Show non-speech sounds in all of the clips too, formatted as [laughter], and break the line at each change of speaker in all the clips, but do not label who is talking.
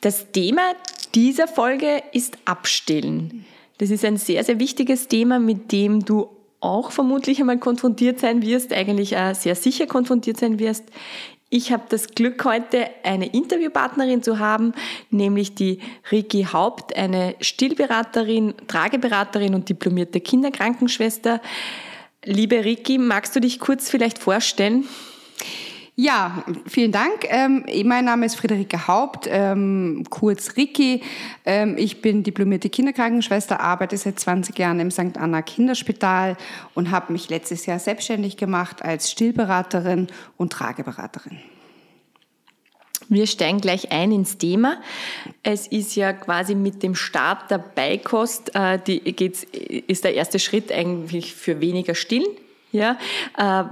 Das Thema dieser Folge ist Abstillen. Das ist ein sehr, sehr wichtiges Thema, mit dem du auch vermutlich einmal konfrontiert sein wirst, eigentlich auch sehr sicher konfrontiert sein wirst. Ich habe das Glück, heute eine Interviewpartnerin zu haben, nämlich die Riki Haupt, eine Stillberaterin, Trageberaterin und diplomierte Kinderkrankenschwester. Liebe Riki, magst du dich kurz vielleicht vorstellen?
Ja, vielen Dank. Ähm, mein Name ist Friederike Haupt, ähm, kurz Ricky. Ähm, ich bin diplomierte Kinderkrankenschwester, arbeite seit 20 Jahren im St. Anna Kinderspital und habe mich letztes Jahr selbstständig gemacht als Stillberaterin und Trageberaterin.
Wir steigen gleich ein ins Thema. Es ist ja quasi mit dem Start der Beikost, äh, die geht's, ist der erste Schritt eigentlich für weniger Stillen. Ja, äh,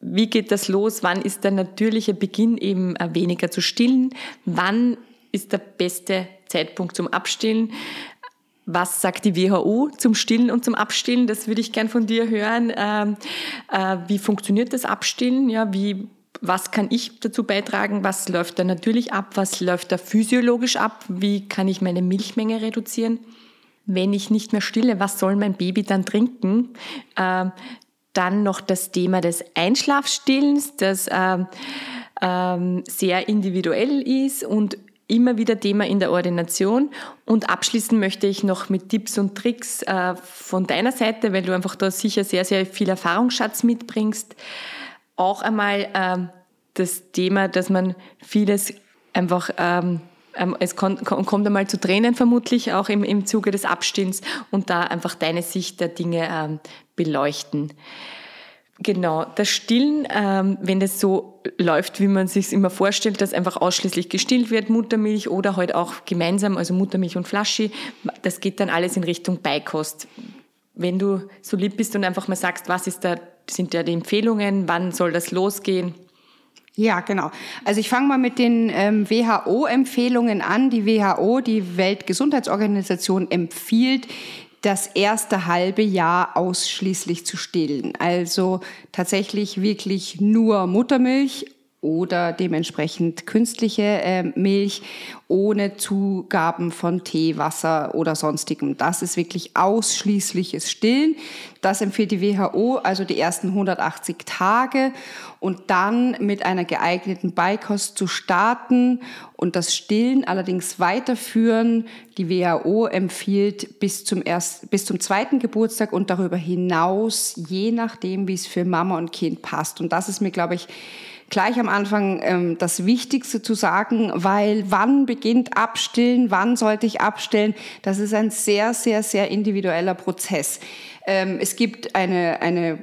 wie geht das los? Wann ist der natürliche Beginn eben äh, weniger zu stillen? Wann ist der beste Zeitpunkt zum Abstillen? Was sagt die WHO zum Stillen und zum Abstillen? Das würde ich gern von dir hören. Ähm, äh, wie funktioniert das Abstillen? Ja, wie, was kann ich dazu beitragen? Was läuft da natürlich ab? Was läuft da physiologisch ab? Wie kann ich meine Milchmenge reduzieren? Wenn ich nicht mehr stille, was soll mein Baby dann trinken? Ähm, dann noch das Thema des Einschlafstillens, das ähm, ähm, sehr individuell ist und immer wieder Thema in der Ordination. Und abschließen möchte ich noch mit Tipps und Tricks äh, von deiner Seite, weil du einfach da sicher sehr, sehr viel Erfahrungsschatz mitbringst. Auch einmal ähm, das Thema, dass man vieles einfach ähm, ähm es kommt, einmal zu Tränen vermutlich auch im, im Zuge des Abstillens und da einfach deine Sicht der Dinge ähm, beleuchten. Genau, das Stillen, ähm, wenn es so läuft, wie man sich immer vorstellt, dass einfach ausschließlich gestillt wird, Muttermilch oder halt auch gemeinsam, also Muttermilch und Flaschi, das geht dann alles in Richtung Beikost. Wenn du so lieb bist und einfach mal sagst, was ist da, sind da die Empfehlungen, wann soll das losgehen?
Ja, genau. Also ich fange mal mit den ähm, WHO-Empfehlungen an. Die WHO, die Weltgesundheitsorganisation, empfiehlt das erste halbe Jahr ausschließlich zu stillen. Also tatsächlich wirklich nur Muttermilch oder dementsprechend künstliche äh, Milch ohne Zugaben von Tee, Wasser oder sonstigem. Das ist wirklich ausschließliches Stillen. Das empfiehlt die WHO, also die ersten 180 Tage und dann mit einer geeigneten Beikost zu starten und das Stillen allerdings weiterführen. Die WHO empfiehlt bis zum ersten, bis zum zweiten Geburtstag und darüber hinaus, je nachdem, wie es für Mama und Kind passt. Und das ist mir, glaube ich, gleich am Anfang ähm, das Wichtigste zu sagen, weil wann beginnt Abstillen, wann sollte ich abstillen, das ist ein sehr, sehr, sehr individueller Prozess. Ähm, es gibt eine, eine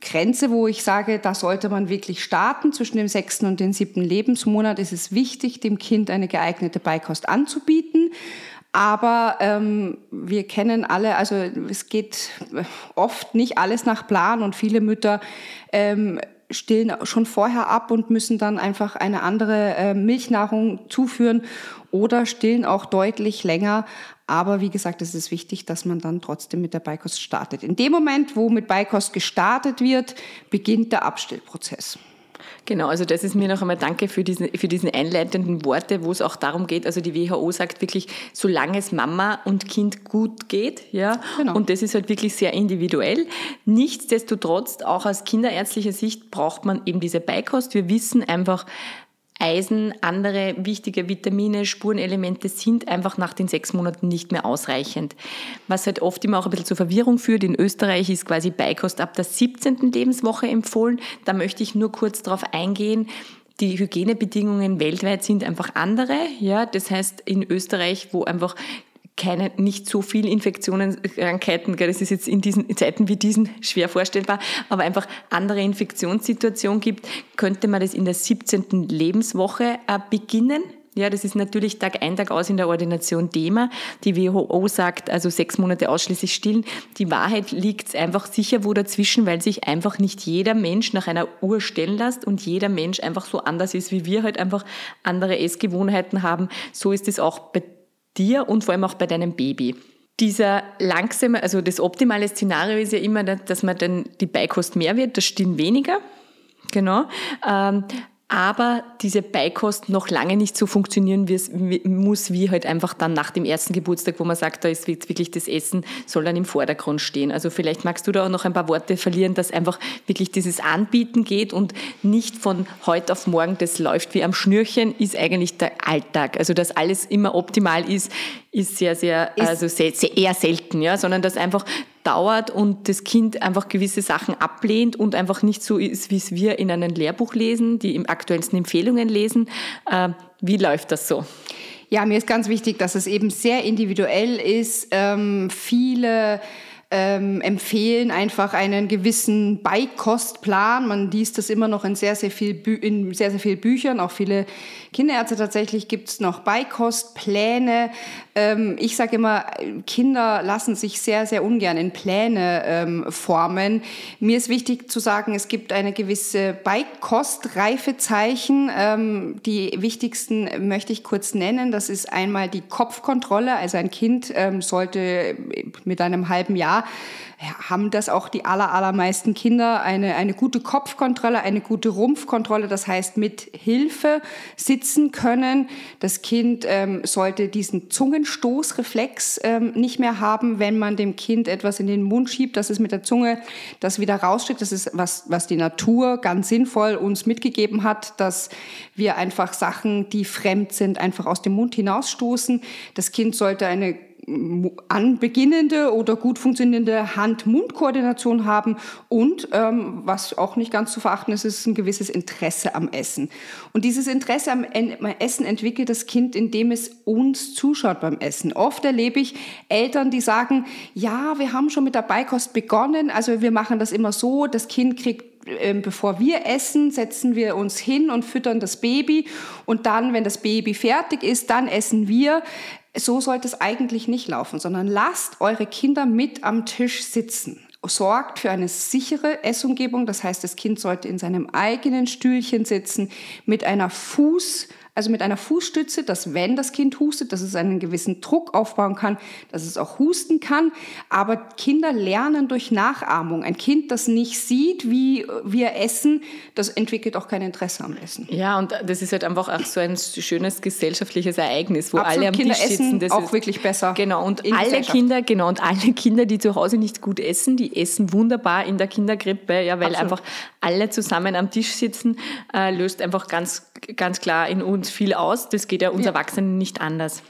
Grenze, wo ich sage, da sollte man wirklich starten. Zwischen dem sechsten und dem siebten Lebensmonat ist es wichtig, dem Kind eine geeignete Beikost anzubieten. Aber ähm, wir kennen alle, also es geht oft nicht alles nach Plan und viele Mütter ähm, stillen schon vorher ab und müssen dann einfach eine andere äh, Milchnahrung zuführen oder stillen auch deutlich länger. Aber wie gesagt, es ist wichtig, dass man dann trotzdem mit der Beikost startet. In dem Moment, wo mit Beikost gestartet wird, beginnt der Abstillprozess.
Genau, also das ist mir noch einmal danke für diesen, für diesen einleitenden Worte, wo es auch darum geht, also die WHO sagt wirklich, solange es Mama und Kind gut geht, ja, genau. und das ist halt wirklich sehr individuell. Nichtsdestotrotz, auch aus kinderärztlicher Sicht braucht man eben diese Beikost. Wir wissen einfach, Eisen, andere wichtige Vitamine, Spurenelemente sind einfach nach den sechs Monaten nicht mehr ausreichend. Was halt oft immer auch ein bisschen zur Verwirrung führt. In Österreich ist quasi Beikost ab der 17. Lebenswoche empfohlen. Da möchte ich nur kurz darauf eingehen. Die Hygienebedingungen weltweit sind einfach andere. Ja, das heißt, in Österreich, wo einfach keine, nicht so viel Infektionen, Krankheiten, das ist jetzt in diesen Zeiten wie diesen schwer vorstellbar, aber einfach andere Infektionssituationen gibt, könnte man das in der 17. Lebenswoche äh, beginnen. Ja, das ist natürlich Tag ein, Tag aus in der Ordination Thema. Die WHO sagt, also sechs Monate ausschließlich stillen. Die Wahrheit liegt einfach sicher wo dazwischen, weil sich einfach nicht jeder Mensch nach einer Uhr stellen lässt und jeder Mensch einfach so anders ist, wie wir halt einfach andere Essgewohnheiten haben. So ist es auch bei dir und vor allem auch bei deinem Baby. Dieser langsame, also das optimale Szenario ist ja immer, dass man dann die Beikost mehr wird, das Stillen weniger. Genau. Ähm, aber diese Beikost noch lange nicht so funktionieren wie muss, wie halt einfach dann nach dem ersten Geburtstag, wo man sagt, da ist wirklich das Essen, soll dann im Vordergrund stehen. Also vielleicht magst du da auch noch ein paar Worte verlieren, dass einfach wirklich dieses Anbieten geht und nicht von heute auf morgen, das läuft wie am Schnürchen, ist eigentlich der Alltag. Also dass alles immer optimal ist, ist sehr, sehr, ist also sehr, sehr eher selten, ja, sondern dass einfach dauert und das Kind einfach gewisse Sachen ablehnt und einfach nicht so ist, wie es wir in einem Lehrbuch lesen, die im aktuellsten Empfehlungen lesen. Äh, wie läuft das so?
Ja, mir ist ganz wichtig, dass es eben sehr individuell ist. Ähm, viele ähm, empfehlen einfach einen gewissen Beikostplan. Man liest das immer noch in sehr, sehr viel, Bü in sehr, sehr viel Büchern. Auch viele Kinderärzte tatsächlich gibt es noch Beikostpläne. Ähm, ich sage immer, Kinder lassen sich sehr, sehr ungern in Pläne ähm, formen. Mir ist wichtig zu sagen, es gibt eine gewisse Beikostreifezeichen. Ähm, die wichtigsten möchte ich kurz nennen. Das ist einmal die Kopfkontrolle. Also ein Kind ähm, sollte mit einem halben Jahr haben das auch die aller, allermeisten Kinder eine, eine gute Kopfkontrolle, eine gute Rumpfkontrolle, das heißt mit Hilfe sitzen können. Das Kind ähm, sollte diesen Zungenstoßreflex ähm, nicht mehr haben, wenn man dem Kind etwas in den Mund schiebt, dass es mit der Zunge das wieder rausschickt. Das ist was, was die Natur ganz sinnvoll uns mitgegeben hat, dass wir einfach Sachen, die fremd sind, einfach aus dem Mund hinausstoßen. Das Kind sollte eine anbeginnende oder gut funktionierende Hand-Mund-Koordination haben und ähm, was auch nicht ganz zu verachten ist, ist ein gewisses Interesse am Essen. Und dieses Interesse am Essen entwickelt das Kind, indem es uns zuschaut beim Essen. Oft erlebe ich Eltern, die sagen, ja, wir haben schon mit der Beikost begonnen, also wir machen das immer so, das Kind kriegt bevor wir essen, setzen wir uns hin und füttern das Baby. Und dann, wenn das Baby fertig ist, dann essen wir. So sollte es eigentlich nicht laufen, sondern lasst eure Kinder mit am Tisch sitzen. Sorgt für eine sichere Essumgebung, das heißt, das Kind sollte in seinem eigenen Stühlchen sitzen, mit einer Fuß, also mit einer Fußstütze, dass wenn das Kind hustet, dass es einen gewissen Druck aufbauen kann, dass es auch husten kann. Aber Kinder lernen durch Nachahmung. Ein Kind, das nicht sieht, wie wir essen, das entwickelt auch kein Interesse am Essen.
Ja, und das ist halt einfach auch so ein schönes gesellschaftliches Ereignis, wo Absolut, alle am
Kinder
Tisch sitzen.
Das auch ist, wirklich besser.
Genau, und alle Kinder, genau, und alle Kinder, die zu Hause nicht gut essen, die essen wunderbar in der Kindergrippe, ja, weil Absolut. einfach alle zusammen am Tisch sitzen, äh, löst einfach ganz, ganz klar in uns viel aus. Das geht ja uns ja. Erwachsenen nicht anders.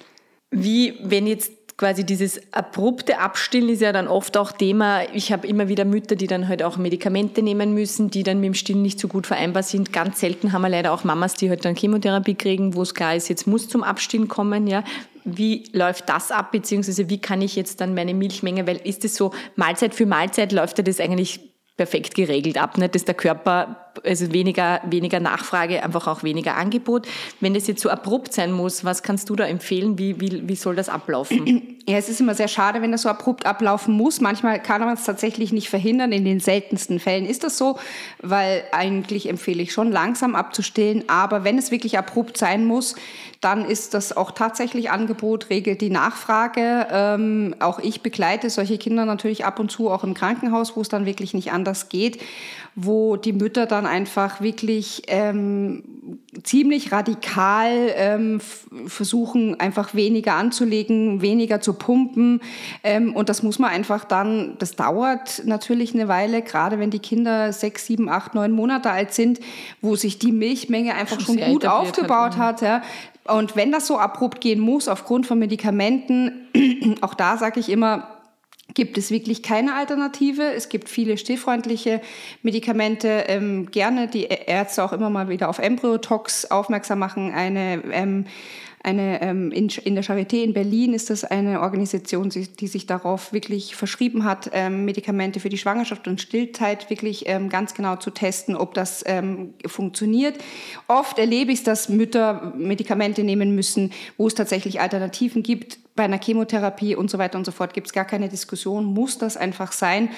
Wie, wenn jetzt quasi dieses abrupte Abstillen ist ja dann oft auch Thema. Ich habe immer wieder Mütter, die dann halt auch Medikamente nehmen müssen, die dann mit dem Stillen nicht so gut vereinbar sind. Ganz selten haben wir leider auch Mamas, die halt dann Chemotherapie kriegen, wo es klar ist, jetzt muss zum Abstillen kommen. Ja, wie läuft das ab, beziehungsweise wie kann ich jetzt dann meine Milchmenge, weil ist es so Mahlzeit für Mahlzeit läuft ja das eigentlich perfekt geregelt ab, nicht? dass der Körper also weniger, weniger Nachfrage, einfach auch weniger Angebot. Wenn das jetzt so abrupt sein muss, was kannst du da empfehlen? Wie, wie, wie soll das ablaufen? [clears throat]
Ja, es ist immer sehr schade, wenn das so abrupt ablaufen muss. Manchmal kann man es tatsächlich nicht verhindern. In den seltensten Fällen ist das so, weil eigentlich empfehle ich schon langsam abzustillen. Aber wenn es wirklich abrupt sein muss, dann ist das auch tatsächlich Angebot, regelt die Nachfrage. Ähm, auch ich begleite solche Kinder natürlich ab und zu auch im Krankenhaus, wo es dann wirklich nicht anders geht, wo die Mütter dann einfach wirklich ähm, ziemlich radikal ähm, versuchen, einfach weniger anzulegen, weniger zu pumpen. Ähm, und das muss man einfach dann, das dauert natürlich eine Weile, gerade wenn die Kinder sechs, sieben, acht, neun Monate alt sind, wo sich die Milchmenge einfach schon, schon gut aufgebaut hat. hat ja. Und wenn das so abrupt gehen muss aufgrund von Medikamenten, [clears throat] auch da sage ich immer, gibt es wirklich keine Alternative. Es gibt viele stillfreundliche Medikamente. Ähm, gerne die Ärzte auch immer mal wieder auf Embryotox aufmerksam machen. Eine ähm, eine, ähm, in, in, der Charité in Berlin ist das eine Organisation, die, sich darauf wirklich verschrieben hat, ähm, Medikamente für die Schwangerschaft und Stillzeit wirklich ähm, ganz genau zu testen, ob das ähm, funktioniert. Oft erlebe ich es, dass Mütter Medikamente nehmen müssen, wo es tatsächlich Alternativen gibt bei einer Chemotherapie und so weiter und so fort gibt es gar keine Diskussion, muss das einfach sein.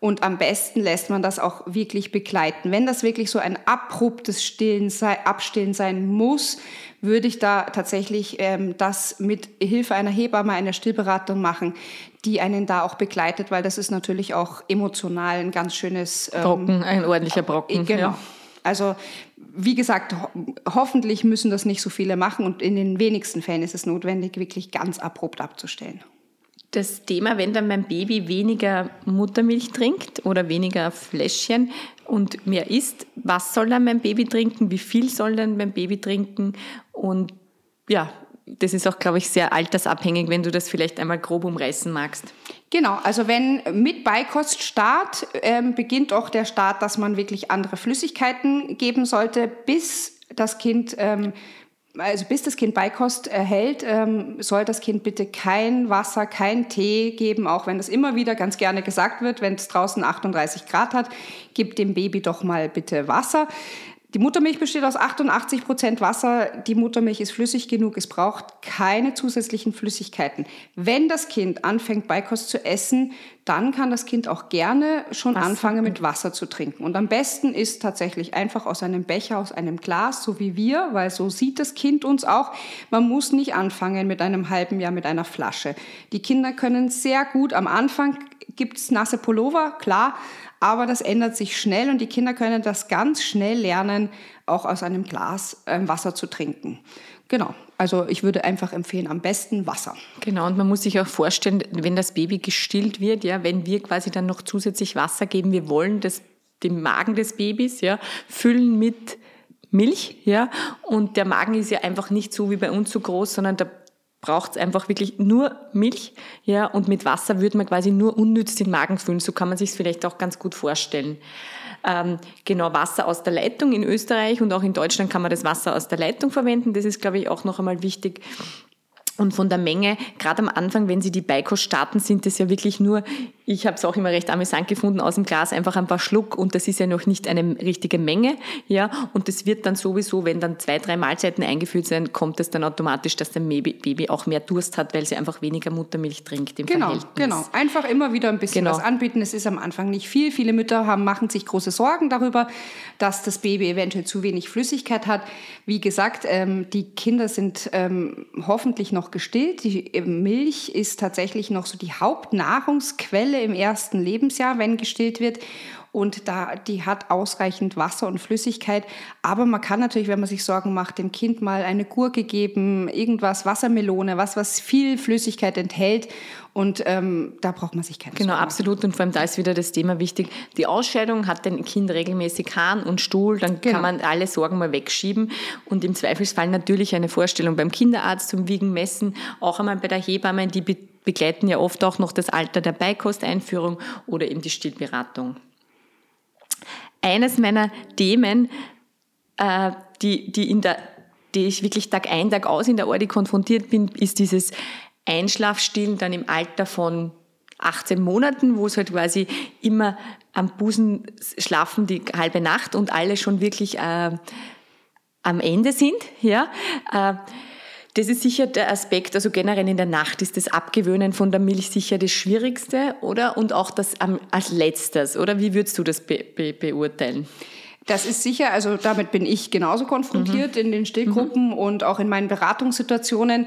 Und am besten lässt man das auch wirklich begleiten. Wenn das wirklich so ein abruptes Stillen sei, Abstillen sein muss, würde ich da tatsächlich ähm, das mit Hilfe einer Hebamme, einer Stillberatung machen, die einen da auch begleitet, weil das ist natürlich auch emotional ein ganz schönes
ähm, Brocken, ein ordentlicher Brocken.
Genau. Ja. Also wie gesagt, ho hoffentlich müssen das nicht so viele machen und in den wenigsten Fällen ist es notwendig, wirklich ganz abrupt abzustellen.
Das Thema, wenn dann mein Baby weniger Muttermilch trinkt oder weniger Fläschchen und mehr isst, was soll dann mein Baby trinken, wie viel soll dann mein Baby trinken und ja, das ist auch, glaube ich, sehr altersabhängig, wenn du das vielleicht einmal grob umreißen magst.
Genau, also wenn mit Beikoststart ähm, beginnt auch der Start, dass man wirklich andere Flüssigkeiten geben sollte, bis das Kind ähm, also bis das Kind Beikost erhält, ähm, soll das Kind bitte kein Wasser, kein Tee geben, auch wenn das immer wieder ganz gerne gesagt wird, wenn es draußen 38 Grad hat, gib dem Baby doch mal bitte Wasser. Die Muttermilch besteht aus 88 Prozent Wasser. Die Muttermilch ist flüssig genug. Es braucht keine zusätzlichen Flüssigkeiten. Wenn das Kind anfängt, Beikost zu essen, dann kann das Kind auch gerne schon Wasser. anfangen, mit Wasser zu trinken. Und am besten ist tatsächlich einfach aus einem Becher, aus einem Glas, so wie wir, weil so sieht das Kind uns auch. Man muss nicht anfangen mit einem halben Jahr mit einer Flasche. Die Kinder können sehr gut am Anfang gibt's nasse Pullover, klar, aber das ändert sich schnell und die Kinder können das ganz schnell lernen, auch aus einem Glas äh, Wasser zu trinken. Genau. Also ich würde einfach empfehlen, am besten Wasser.
Genau, und man muss sich auch vorstellen, wenn das Baby gestillt wird, ja, wenn wir quasi dann noch zusätzlich Wasser geben, wir wollen das, den Magen des Babys ja, füllen mit Milch, ja, und der Magen ist ja einfach nicht so wie bei uns so groß, sondern da braucht es einfach wirklich nur Milch, ja, und mit Wasser würde man quasi nur unnütz den Magen füllen. So kann man sich es vielleicht auch ganz gut vorstellen. Ähm, genau, Wasser aus der Leitung in Österreich und auch in Deutschland kann man das Wasser aus der Leitung verwenden. Das ist, glaube ich, auch noch einmal wichtig. Und von der Menge, gerade am Anfang, wenn Sie die Beikost starten, sind es ja wirklich nur, ich habe es auch immer recht amüsant gefunden, aus dem Glas einfach ein paar Schluck und das ist ja noch nicht eine richtige Menge. ja. Und das wird dann sowieso, wenn dann zwei, drei Mahlzeiten eingeführt sind, kommt es dann automatisch, dass der Baby auch mehr Durst hat, weil sie einfach weniger Muttermilch trinkt im
genau,
Verhältnis.
Genau, einfach immer wieder ein bisschen genau. was anbieten. Es ist am Anfang nicht viel. Viele Mütter haben, machen sich große Sorgen darüber, dass das Baby eventuell zu wenig Flüssigkeit hat. Wie gesagt, ähm, die Kinder sind ähm, hoffentlich noch gestillt. Die äh, Milch ist tatsächlich noch so die Hauptnahrungsquelle im ersten Lebensjahr, wenn gestillt wird und da, die hat ausreichend Wasser und Flüssigkeit. Aber man kann natürlich, wenn man sich Sorgen macht, dem Kind mal eine Gurke geben, irgendwas, Wassermelone, was, was viel Flüssigkeit enthält. Und ähm, da braucht man sich keine
Genau, Sorgen absolut. Und vor allem da ist wieder das Thema wichtig. Die Ausscheidung hat ein Kind regelmäßig Hahn und Stuhl, dann genau. kann man alle Sorgen mal wegschieben. Und im Zweifelsfall natürlich eine Vorstellung beim Kinderarzt zum Wiegen, Messen, auch einmal bei der Hebamme, die begleiten ja oft auch noch das Alter der Beikosteinführung oder eben die Stillberatung eines meiner Themen, äh, die, die, in der, die ich wirklich Tag ein, Tag aus in der Ordi konfrontiert bin, ist dieses Einschlafstillen dann im Alter von 18 Monaten, wo es halt quasi immer am Busen schlafen die halbe Nacht und alle schon wirklich äh, am Ende sind. Ja. Äh, das ist sicher der Aspekt, also generell in der Nacht ist das Abgewöhnen von der Milch sicher das Schwierigste, oder? Und auch das als letztes, oder? Wie würdest du das be be beurteilen?
Das ist sicher, also damit bin ich genauso konfrontiert mhm. in den Stillgruppen mhm. und auch in meinen Beratungssituationen.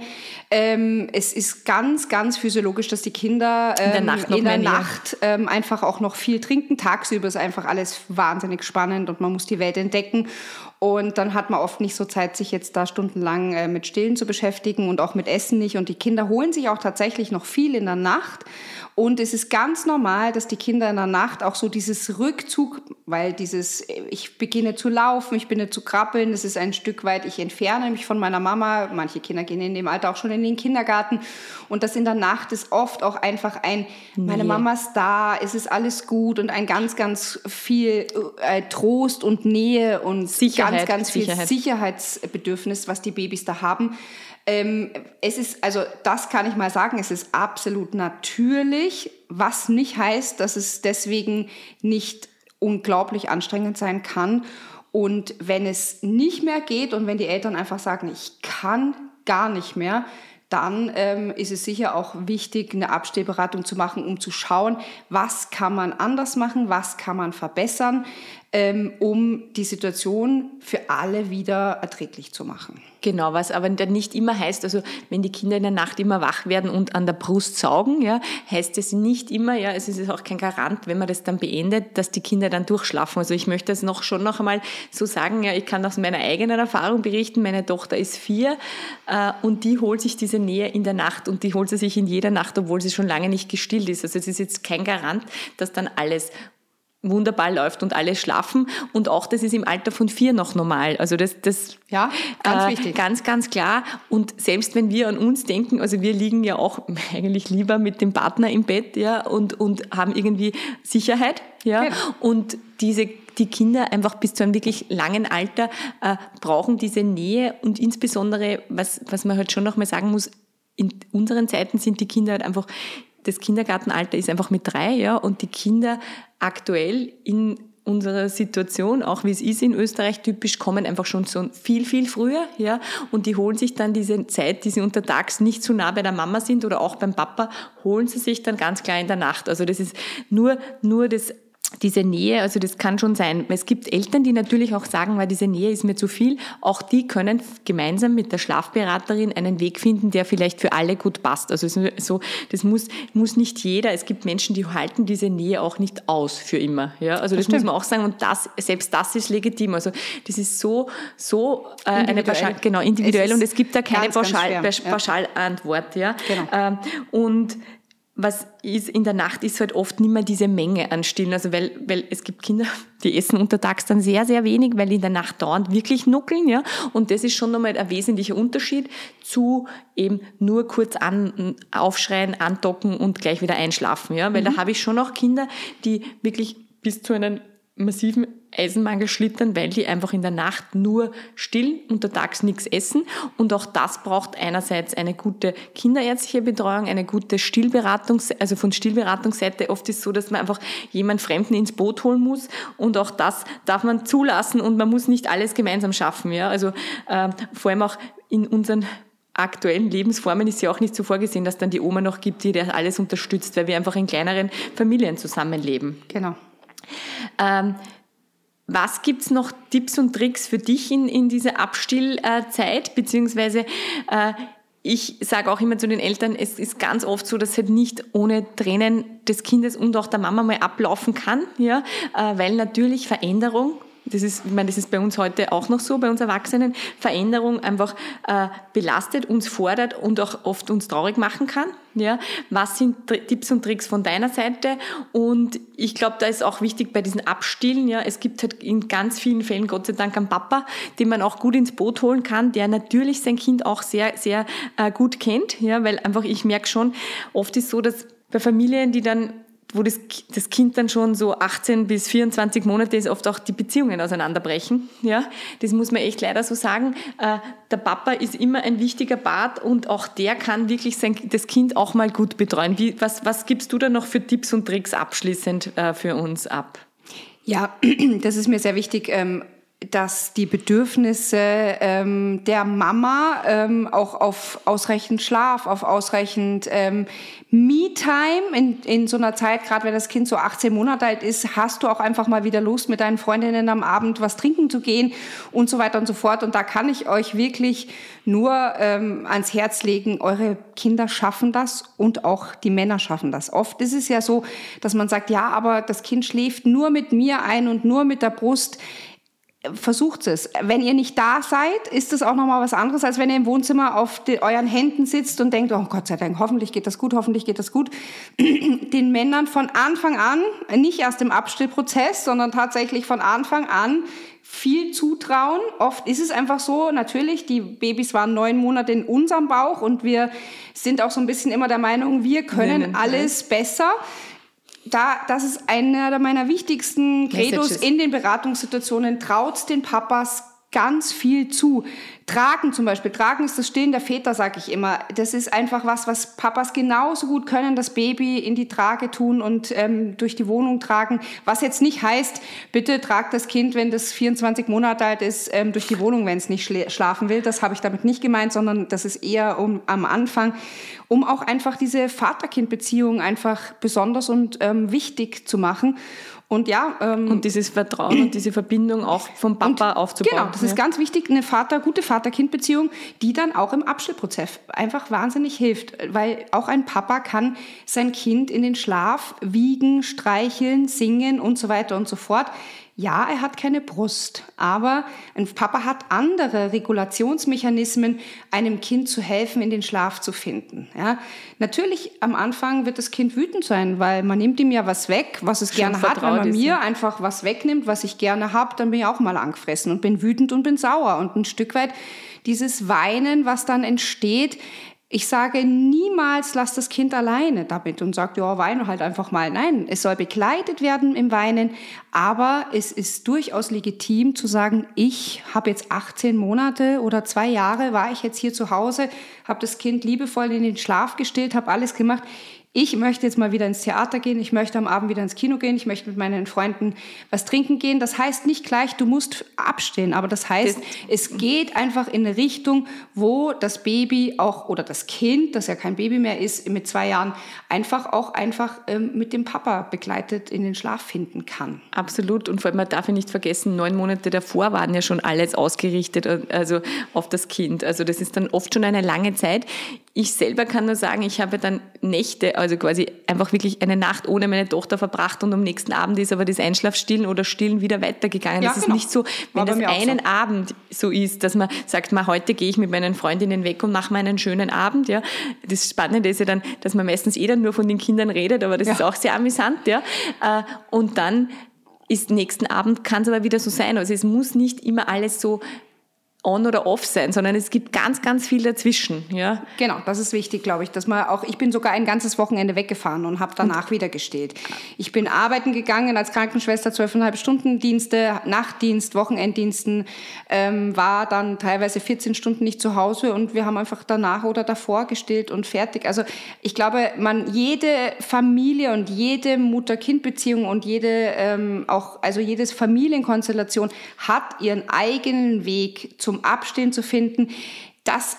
Ähm, es ist ganz, ganz physiologisch, dass die Kinder ähm, in der ähm, Nacht, in der Nacht ähm, einfach auch noch viel trinken. Tagsüber ist einfach alles wahnsinnig spannend und man muss die Welt entdecken. Und dann hat man oft nicht so Zeit, sich jetzt da stundenlang äh, mit Stillen zu beschäftigen und auch mit Essen nicht. Und die Kinder holen sich auch tatsächlich noch viel in der Nacht. Und es ist ganz normal, dass die Kinder in der Nacht auch so dieses Rückzug, weil dieses, ich beginne zu laufen, ich beginne zu krabbeln, das ist ein Stück weit, ich entferne mich von meiner Mama. Manche Kinder gehen in dem Alter auch schon in den Kindergarten. Und das in der Nacht ist oft auch einfach ein, meine Mama ist da, es ist alles gut und ein ganz, ganz viel äh, Trost und Nähe und Sicherheit, ganz, ganz viel Sicherheit. Sicherheitsbedürfnis, was die Babys da haben. Ähm, es ist, also das kann ich mal sagen, es ist absolut natürlich, was nicht heißt, dass es deswegen nicht unglaublich anstrengend sein kann. Und wenn es nicht mehr geht und wenn die Eltern einfach sagen, ich kann gar nicht mehr, dann ähm, ist es sicher auch wichtig, eine Abstehberatung zu machen, um zu schauen, was kann man anders machen, was kann man verbessern ähm, um die Situation für alle wieder erträglich zu machen.
Genau, was aber nicht immer heißt, also wenn die Kinder in der Nacht immer wach werden und an der Brust saugen, ja, heißt es nicht immer, ja, es ist auch kein Garant, wenn man das dann beendet, dass die Kinder dann durchschlafen. Also ich möchte das noch schon noch einmal so sagen, ja, ich kann aus meiner eigenen Erfahrung berichten, meine Tochter ist vier äh, und die holt sich diese Nähe in der Nacht und die holt sie sich in jeder Nacht, obwohl sie schon lange nicht gestillt ist. Also es ist jetzt kein Garant, dass dann alles wunderbar läuft und alle schlafen. Und auch das ist im Alter von vier noch normal. Also das, das
ja, ganz
äh,
wichtig.
Ganz, ganz klar. Und selbst wenn wir an uns denken, also wir liegen ja auch [laughs] eigentlich lieber mit dem Partner im Bett, ja, und, und haben irgendwie Sicherheit, ja. Genau. Und diese die Kinder einfach bis zu einem wirklich langen Alter äh, brauchen diese Nähe und insbesondere, was, was man halt schon noch mal sagen muss, in unseren Zeiten sind die Kinder halt einfach das Kindergartenalter ist einfach mit drei, ja, und die Kinder aktuell in unserer Situation, auch wie es ist in Österreich typisch, kommen einfach schon so viel, viel früher, ja, und die holen sich dann diese Zeit, die sie untertags nicht so nah bei der Mama sind oder auch beim Papa, holen sie sich dann ganz klar in der Nacht. Also das ist nur, nur das diese Nähe, also das kann schon sein. Es gibt Eltern, die natürlich auch sagen, weil diese Nähe ist mir zu viel. Auch die können gemeinsam mit der Schlafberaterin einen Weg finden, der vielleicht für alle gut passt. Also so, das muss, muss nicht jeder. Es gibt Menschen, die halten diese Nähe auch nicht aus für immer. Ja, also das, das muss man auch sagen. Und das, selbst das ist legitim. Also das ist so, so äh, eine Pauschal, genau individuell. und es gibt da keine ganz, Pauschal, ganz Pauschalantwort. Ja. Genau. Ähm, und was ist in der Nacht ist halt oft nicht mehr diese Menge an Stillen. Also weil, weil es gibt Kinder, die essen untertags dann sehr, sehr wenig, weil die in der Nacht dauernd wirklich nuckeln, ja. Und das ist schon nochmal ein wesentlicher Unterschied zu eben nur kurz an, aufschreien, andocken und gleich wieder einschlafen, ja. Weil mhm. da habe ich schon auch Kinder, die wirklich bis zu einem massiven Eisenmangel schlittern, weil die einfach in der Nacht nur still, untertags nichts essen. Und auch das braucht einerseits eine gute kinderärztliche Betreuung, eine gute Stillberatung, also von Stillberatungsseite. Oft ist es so, dass man einfach jemand Fremden ins Boot holen muss. Und auch das darf man zulassen und man muss nicht alles gemeinsam schaffen. Ja? Also äh, vor allem auch in unseren aktuellen Lebensformen ist ja auch nicht so vorgesehen, dass dann die Oma noch gibt, die das alles unterstützt, weil wir einfach in kleineren Familien zusammenleben.
Genau.
Ähm, was gibt's noch Tipps und Tricks für dich in, in dieser Abstillzeit? Beziehungsweise äh, ich sage auch immer zu den Eltern, es ist ganz oft so, dass halt nicht ohne Tränen des Kindes und auch der Mama mal ablaufen kann, ja, äh, weil natürlich Veränderung das ist, ich meine, das ist bei uns heute auch noch so, bei uns Erwachsenen, Veränderung einfach äh, belastet, uns fordert und auch oft uns traurig machen kann. Ja, was sind Tipps und Tricks von deiner Seite? Und ich glaube, da ist auch wichtig bei diesen Abstillen. Ja, es gibt halt in ganz vielen Fällen Gott sei Dank einen Papa, den man auch gut ins Boot holen kann, der natürlich sein Kind auch sehr, sehr äh, gut kennt. Ja, weil einfach ich merke schon, oft ist so, dass bei Familien, die dann wo das, das Kind dann schon so 18 bis 24 Monate ist, oft auch die Beziehungen auseinanderbrechen. Ja, das muss man echt leider so sagen. Äh, der Papa ist immer ein wichtiger Part und auch der kann wirklich sein, das Kind auch mal gut betreuen. Wie, was, was gibst du da noch für Tipps und Tricks abschließend äh, für uns ab?
Ja, [clears throat] das ist mir sehr wichtig. Ähm, dass die Bedürfnisse ähm, der Mama ähm, auch auf ausreichend Schlaf, auf ausreichend ähm, Me-Time in, in so einer Zeit, gerade wenn das Kind so 18 Monate alt ist, hast du auch einfach mal wieder Lust, mit deinen Freundinnen am Abend was trinken zu gehen und so weiter und so fort. Und da kann ich euch wirklich nur ähm, ans Herz legen, eure Kinder schaffen das und auch die Männer schaffen das. Oft ist es ja so, dass man sagt, ja, aber das Kind schläft nur mit mir ein und nur mit der Brust versucht es. Wenn ihr nicht da seid, ist es auch nochmal was anderes, als wenn ihr im Wohnzimmer auf die, euren Händen sitzt und denkt, oh Gott sei Dank, hoffentlich geht das gut, hoffentlich geht das gut. [clears throat] Den Männern von Anfang an, nicht erst im Abstillprozess, sondern tatsächlich von Anfang an viel zutrauen. Oft ist es einfach so, natürlich, die Babys waren neun Monate in unserem Bauch und wir sind auch so ein bisschen immer der Meinung, wir können alles besser da, das ist einer meiner wichtigsten Credos Messages. in den Beratungssituationen. Traut den Papas ganz viel zu. Tragen zum Beispiel. Tragen ist das Stillen der Väter, sage ich immer. Das ist einfach was, was Papas genauso gut können, das Baby in die Trage tun und ähm, durch die Wohnung tragen. Was jetzt nicht heißt, bitte tragt das Kind, wenn das 24 Monate alt ist, ähm, durch die Wohnung, wenn es nicht schlafen will. Das habe ich damit nicht gemeint, sondern das ist eher um, am Anfang, um auch einfach diese Vater-Kind-Beziehung einfach besonders und ähm, wichtig zu machen. Und ja.
Ähm, und dieses Vertrauen und diese Verbindung auch vom Papa und, aufzubauen.
Genau, das ja. ist ganz wichtig, eine Vater, gute Vater-Kind-Beziehung, die dann auch im Abschnittprozess einfach wahnsinnig hilft. Weil auch ein Papa kann sein Kind in den Schlaf wiegen, streicheln, singen und so weiter und so fort. Ja, er hat keine Brust, aber ein Papa hat andere Regulationsmechanismen, einem Kind zu helfen, in den Schlaf zu finden. Ja, natürlich am Anfang wird das Kind wütend sein, weil man nimmt ihm ja was weg, was es Schon gerne hat. Wenn man mir ne? einfach was wegnimmt, was ich gerne habe, dann bin ich auch mal angefressen und bin wütend und bin sauer. Und ein Stück weit dieses Weinen, was dann entsteht, ich sage niemals, lass das Kind alleine damit und sagt, ja, weine halt einfach mal. Nein, es soll begleitet werden im Weinen, aber es ist durchaus legitim zu sagen, ich habe jetzt 18 Monate oder zwei Jahre war ich jetzt hier zu Hause, habe das Kind liebevoll in den Schlaf gestillt, habe alles gemacht ich möchte jetzt mal wieder ins Theater gehen, ich möchte am Abend wieder ins Kino gehen, ich möchte mit meinen Freunden was trinken gehen. Das heißt nicht gleich, du musst abstehen, aber das heißt, es geht einfach in eine Richtung, wo das Baby auch oder das Kind, das ja kein Baby mehr ist, mit zwei Jahren, einfach auch einfach ähm, mit dem Papa begleitet in den Schlaf finden kann.
Absolut. Und vor allem, man darf ja nicht vergessen, neun Monate davor waren ja schon alles ausgerichtet, äh, also auf das Kind. Also das ist dann oft schon eine lange Zeit. Ich selber kann nur sagen, ich habe dann Nächte, also quasi einfach wirklich eine Nacht ohne meine Tochter verbracht und am nächsten Abend ist aber das Einschlafstillen oder Stillen wieder weitergegangen. Ja, das genau. ist nicht so, wenn das einen so. Abend so ist, dass man sagt, mal heute gehe ich mit meinen Freundinnen weg und mache meinen schönen Abend. Ja. Das Spannende ist ja dann, dass man meistens eh dann nur von den Kindern redet, aber das ja. ist auch sehr amüsant. Ja. Äh, und dann ist nächsten Abend kann es aber wieder so sein. Also es muss nicht immer alles so on oder off sein, sondern es gibt ganz, ganz viel dazwischen. Ja?
Genau, das ist wichtig, glaube ich, dass man auch, ich bin sogar ein ganzes Wochenende weggefahren und habe danach und? wieder gestillt. Ich bin arbeiten gegangen als Krankenschwester, zwölfeinhalb Stunden Dienste, Nachtdienst, Wochenenddiensten, ähm, war dann teilweise 14 Stunden nicht zu Hause und wir haben einfach danach oder davor gestillt und fertig. Also ich glaube, man, jede Familie und jede Mutter-Kind-Beziehung und jede, ähm, auch, also jedes Familienkonstellation hat ihren eigenen Weg zum zum Abstehen zu finden, dass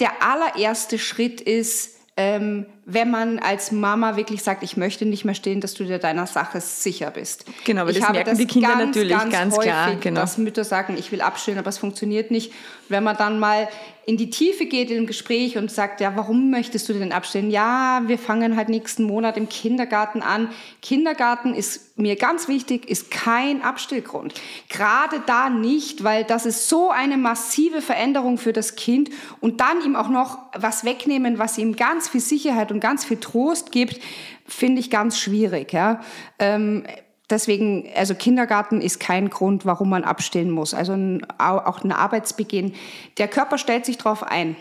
der allererste Schritt ist, ähm, wenn man als Mama wirklich sagt, ich möchte nicht mehr stehen, dass du dir deiner Sache sicher bist.
Genau, aber ich das merken das die Kinder ganz, natürlich ganz, ganz
häufig,
klar. Genau.
Dass Mütter sagen, ich will abstillen, aber es funktioniert nicht. Wenn man dann mal in die Tiefe geht im Gespräch und sagt, ja, warum möchtest du denn abstillen? Ja, wir fangen halt nächsten Monat im Kindergarten an. Kindergarten ist mir ganz wichtig, ist kein Abstillgrund. Gerade da nicht, weil das ist so eine massive Veränderung für das Kind und dann ihm auch noch was wegnehmen, was ihm ganz viel Sicherheit und ganz viel Trost gibt, finde ich ganz schwierig. Ja. Ähm, Deswegen, also Kindergarten ist kein Grund, warum man abstillen muss. Also ein, auch ein Arbeitsbeginn. Der Körper stellt sich darauf ein.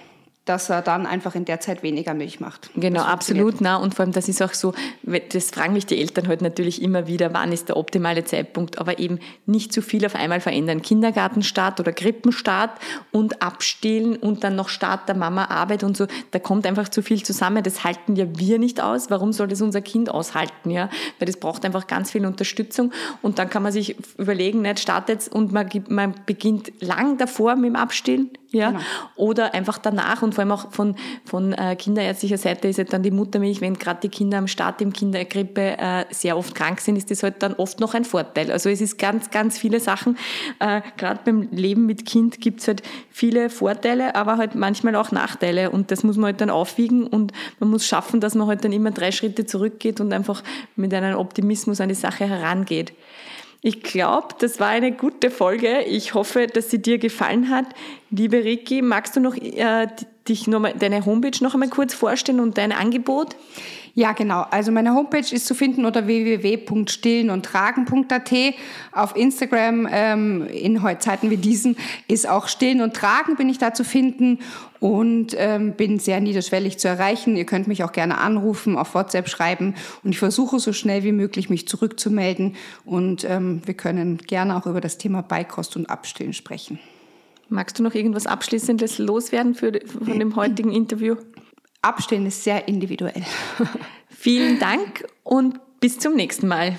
Dass er dann einfach in der Zeit weniger Milch macht.
Genau, absolut. Na, und vor allem, das ist auch so, das fragen mich die Eltern halt natürlich immer wieder, wann ist der optimale Zeitpunkt, aber eben nicht zu viel auf einmal verändern. Kindergartenstart oder Krippenstart und abstillen und dann noch Start der Mama Arbeit und so, da kommt einfach zu viel zusammen. Das halten ja wir nicht aus. Warum soll das unser Kind aushalten? Ja? Weil das braucht einfach ganz viel Unterstützung und dann kann man sich überlegen, nicht startet und man, man beginnt lang davor mit dem Abstillen, ja, genau. oder einfach danach und vor allem auch von, von äh, kinderärztlicher Seite ist ja dann die Muttermilch, wenn gerade die Kinder am Start im Kindergrippe äh, sehr oft krank sind, ist das halt dann oft noch ein Vorteil. Also es ist ganz, ganz viele Sachen. Äh, gerade beim Leben mit Kind gibt es halt viele Vorteile, aber halt manchmal auch Nachteile und das muss man halt dann aufwiegen und man muss schaffen, dass man halt dann immer drei Schritte zurückgeht und einfach mit einem Optimismus an die Sache herangeht. Ich glaube, das war eine gute Folge. Ich hoffe, dass sie dir gefallen hat. Liebe Ricky, magst du noch äh, dich noch mal, deine Homepage noch einmal kurz vorstellen und dein Angebot?
Ja, genau. Also meine Homepage ist zu finden unter www.stillenundtragen.at. Auf Instagram ähm, in Zeiten wie diesen ist auch Stillen und Tragen bin ich da zu finden und ähm, bin sehr niederschwellig zu erreichen. Ihr könnt mich auch gerne anrufen, auf WhatsApp schreiben und ich versuche so schnell wie möglich mich zurückzumelden und ähm, wir können gerne auch über das Thema Beikost und Abstillen sprechen.
Magst du noch irgendwas Abschließendes loswerden für, von dem heutigen Interview?
Abstellen ist sehr individuell.
Vielen Dank und bis zum nächsten Mal.